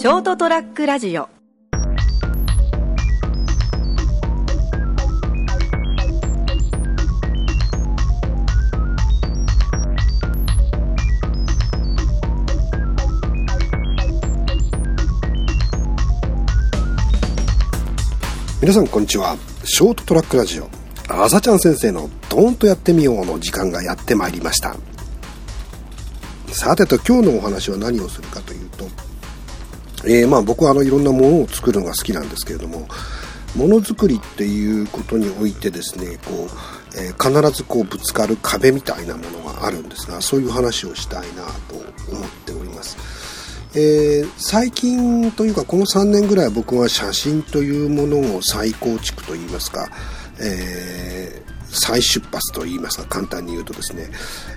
ショートトラックラジオ。皆さんこんにちは。ショートトラックラジオ。あざちゃん先生のドーンとやってみようの時間がやってまいりました。さてと今日のお話は何をするかというと、えー、まあ僕はあのいろんなものを作るのが好きなんですけれどもものづくりっていうことにおいてですねこう、えー、必ずこうぶつかる壁みたいなものがあるんですがそういう話をしたいなと思っております。えー、最近というかこの3年ぐらい僕は写真というものを再構築といいますか、え、再出発といいますか簡単に言うとですね、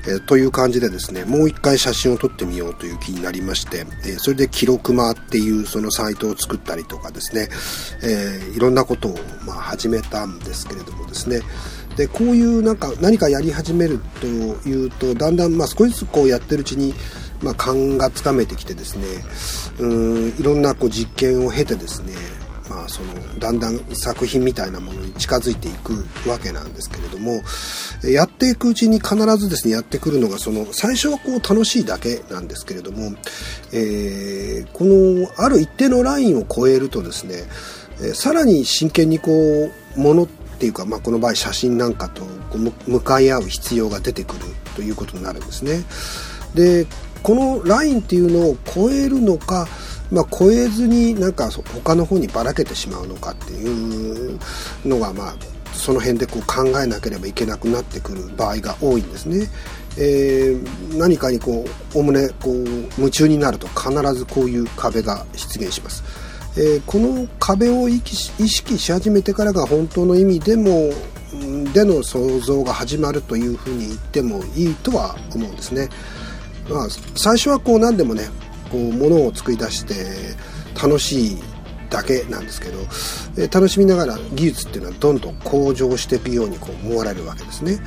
えー、という感じでですねもう一回写真を撮ってみようという気になりまして、えそれで記録間っていうそのサイトを作ったりとかですね、えいろんなことをまあ始めたんですけれどもですねでこういうなんか何かやり始めるというとだんだんまあ少しずつこうやってるうちにまあ、勘がつかめてきてですねうんいろんなこう実験を経てですね、そのだんだん作品みたいなものに近づいていくわけなんですけれどもやっていくうちに必ずですねやってくるのがその最初はこう楽しいだけなんですけれども、えー、このある一定のラインを超えるとですねさらに真剣にこうものっていうか、まあ、この場合写真なんかと向かい合う必要が出てくるということになるんですね。でこのラインっていうのを超えるのか、まあ、超えずになんか他の方にばらけてしまうのかっていうのが、まあ、その辺でこう考えなければいけなくなってくる場合が多いんですね。えー、何かにこうおおむねこう夢中になると必ずこういう壁が出現します。えー、この壁を意識し始めてからが本当の意味でもでの想像が始まるというふうに言ってもいいとは思うんですね。まあ、最初はこう何でもねこう物を作り出して楽しいだけなんですけど、え楽しみながら技術っていうのはどんどん向上していくようにこう思われるわけですね。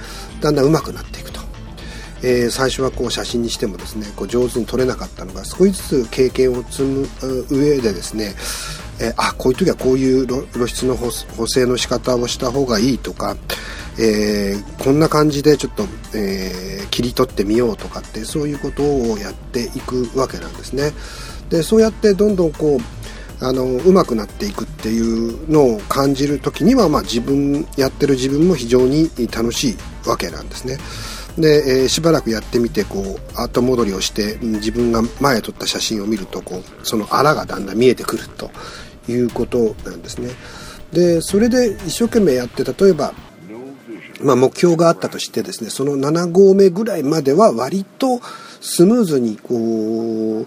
だんだん上手くなっていくと、えー、最初はこう写真にしてもですねこう上手に撮れなかったのが少しずつ経験を積む上でですねえー、あこういう時はこういう露出の補正の仕方をした方がいいとか、えー、こんな感じでちょっと、えー、切り取ってみようとかってそういうことをやっていくわけなんですね。でそうやってどんどんこうあの上手くなっていくっていうのを感じる時には、まあ、自分やってる自分も非常に楽しいわけなんですね。で、えー、しばらくやってみてこう後戻りをして自分が前撮った写真を見るとこうそのあらがだんだん見えてくるということなんですね。でそれで一生懸命やって例えばまあ、目標があったとしてですねその7合目ぐらいまでは割とスムーズにこう、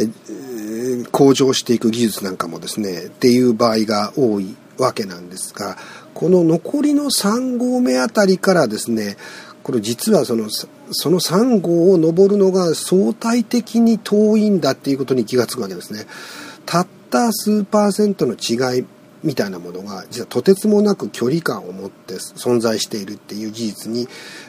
え向上していく技術なんかもですねっていう場合が多いわけなんですがこの残りの3合目あたりからですねこれ実はそのその3号を登るのが相対的に遠いんだっていうことに気が付くわけですね。たった数パーセントの違いみたいなものが実はとてつもなく距離感を持って存在しているっていう事実に、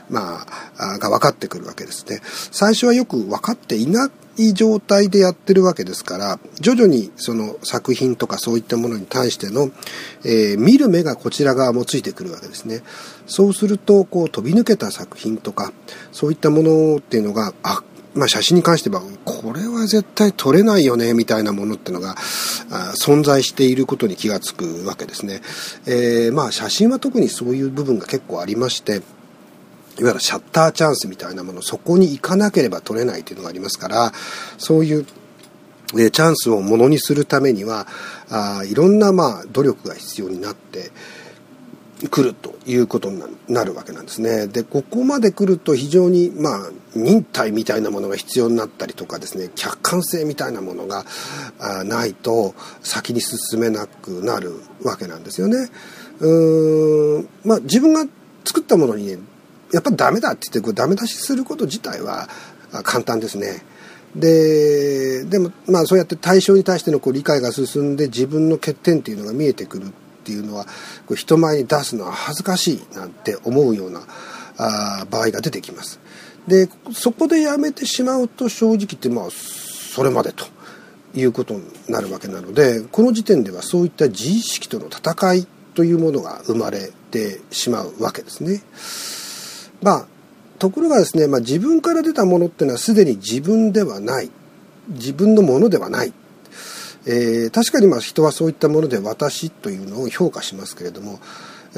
まあ、が分かってくるわけですね。最初はよく分かっていない状態でやってるわけですから徐々にその作品とかそういったものに対しての、えー、見る目がこちら側もついてくるわけですね。そうするとこう飛び抜けた作品とかそういったものっていうのがあまあ、写真に関してはこれは絶対撮れないよねみたいなものってのが存在していることに気がつくわけですね。えー、まあ写真は特にそういう部分が結構ありましていわゆるシャッターチャンスみたいなものそこに行かなければ撮れないというのがありますからそういうでチャンスをものにするためにはあいろんなまあ努力が必要になって来るということになるわけなんですね。で、ここまで来ると非常に、まあ、忍耐みたいなものが必要になったりとかですね、客観性みたいなものがないと先に進めなくなるわけなんですよね。うーん、まあ、自分が作ったものにね、やっぱダメだって言ってこうダメ出しすること自体は簡単ですね。で、でも、まあそうやって対象に対してのこう理解が進んで自分の欠点っていうのが見えてくるっていうのはこ人前に出すのは恥ずかしいなんて思うようなあ場合が出てきます。でそこでやめてしまうと正直言ってまあそれまでということになるわけなのでこの時点ではそういった自意識との戦いというものが生まれてしまうわけですね。まあところがですね、まあ、自分から出たものっていうのはすでに自分ではない自分のものではない、えー、確かにまあ人はそういったもので私というのを評価しますけれども、え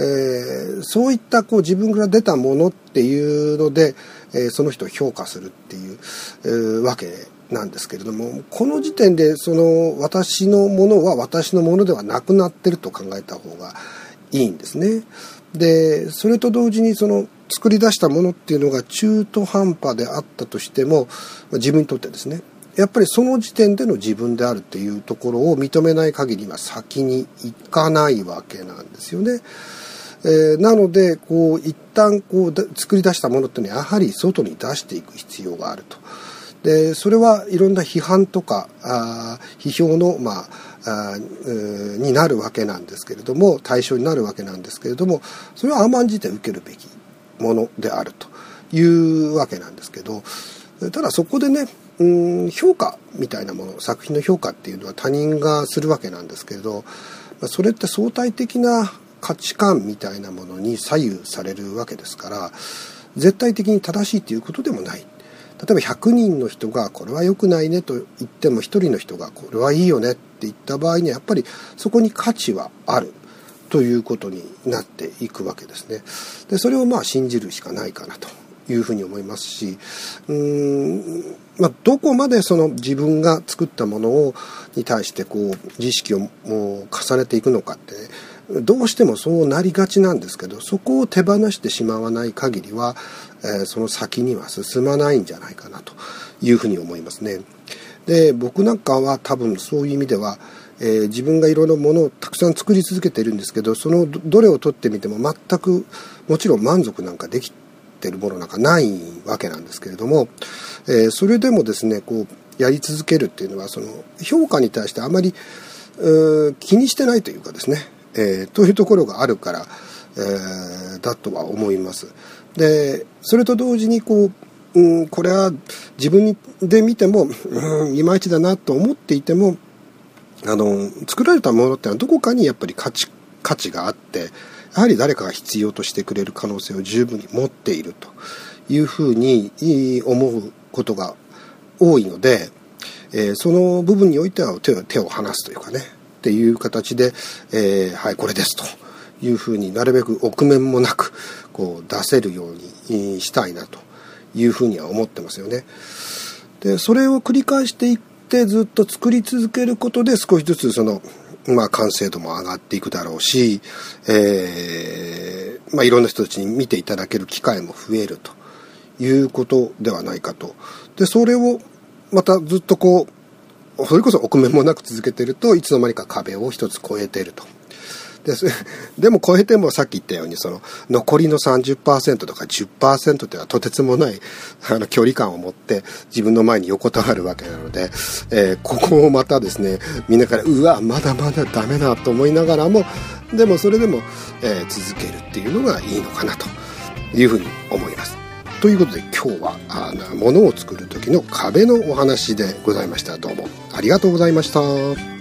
ー、そういったこう自分から出たものっていうので、えー、その人を評価するっていう、えー、わけなんですけれどもこの時点でその私のものは私のものではなくなってると考えた方がいいんですね。でそれと同時にその作り出したものっていうのが中途半端であったとしても自分にとってですねやっぱりその時点での自分であるっていうところを認めない限りは先に行かないわけなんですよね。えー、なのでこう一旦こう作り出したものっていうのはやはり外に出していく必要があると。でそれはいろんな批判とかあ批評の、まあ、あになるわけなんですけれども対象になるわけなんですけれどもそれは甘んじて受けるべきものであるというわけなんですけどただそこでねうん評価みたいなもの作品の評価っていうのは他人がするわけなんですけれどそれって相対的な価値観みたいなものに左右されるわけですから絶対的に正しいということでもない。例えば100人の人がこれは良くないねと言っても1人の人がこれはいいよねって言った場合にはやっぱりそこに価値はある。ということになっていくわけですね。でそれをまあ信じるしかないかなと。いうふうに思いますしうーん、まあ、どこまでその自分が作ったものをに対してこう自意識をもう重ねていくのかって、ね、どうしてもそうなりがちなんですけどそこを手放してしまわない限りはえその先には進まないんじゃないかなというふうに思いますね。で僕なんかは多分そういう意味では、えー、自分がいろいろものをたくさん作り続けてるんですけどそのどれを取ってみても全くもちろん満足なんかできてるものなんかないわけなんですけれども、えー、それでもですねこうやり続けるっていうのはその評価に対してあまり気にしてないというかですね、えー、というところがあるから、えー、だとは思います。でそれと同時にこう、うん、これは自分で見ても、うん、いまいちだなと思っていてもあの作られたものってのはどこかにやっぱり価値価値があってやはり誰かが必要としてくれる可能性を十分に持っているというふうに思うことが多いので、えー、その部分においては手を手を離すというかねっていう形で、えー、はいこれですというふうになるべく臆面もなくこう出せるようにしたいなというふうには思ってますよね。でそれを繰り返していってずっと作り続けることで少しずつその、まあ、完成度も上がっていくだろうし、えーまあ、いろんな人たちに見ていただける機会も増えるということではないかと。でそれをまたずっとこうそれこそ臆面もなく続けてるといつの間にか壁を一つ越えてると。ででも超えてもさっき言ったようにその残りの30%とか10%っていうのはとてつもないあの距離感を持って自分の前に横たわるわけなので、えー、ここをまたですねみんなからうわまだまだダメだと思いながらもでもそれでも、えー、続けるっていうのがいいのかなというふうに思います。ということで今日はあの物を作る時の壁のお話でございましたどうもありがとうございました。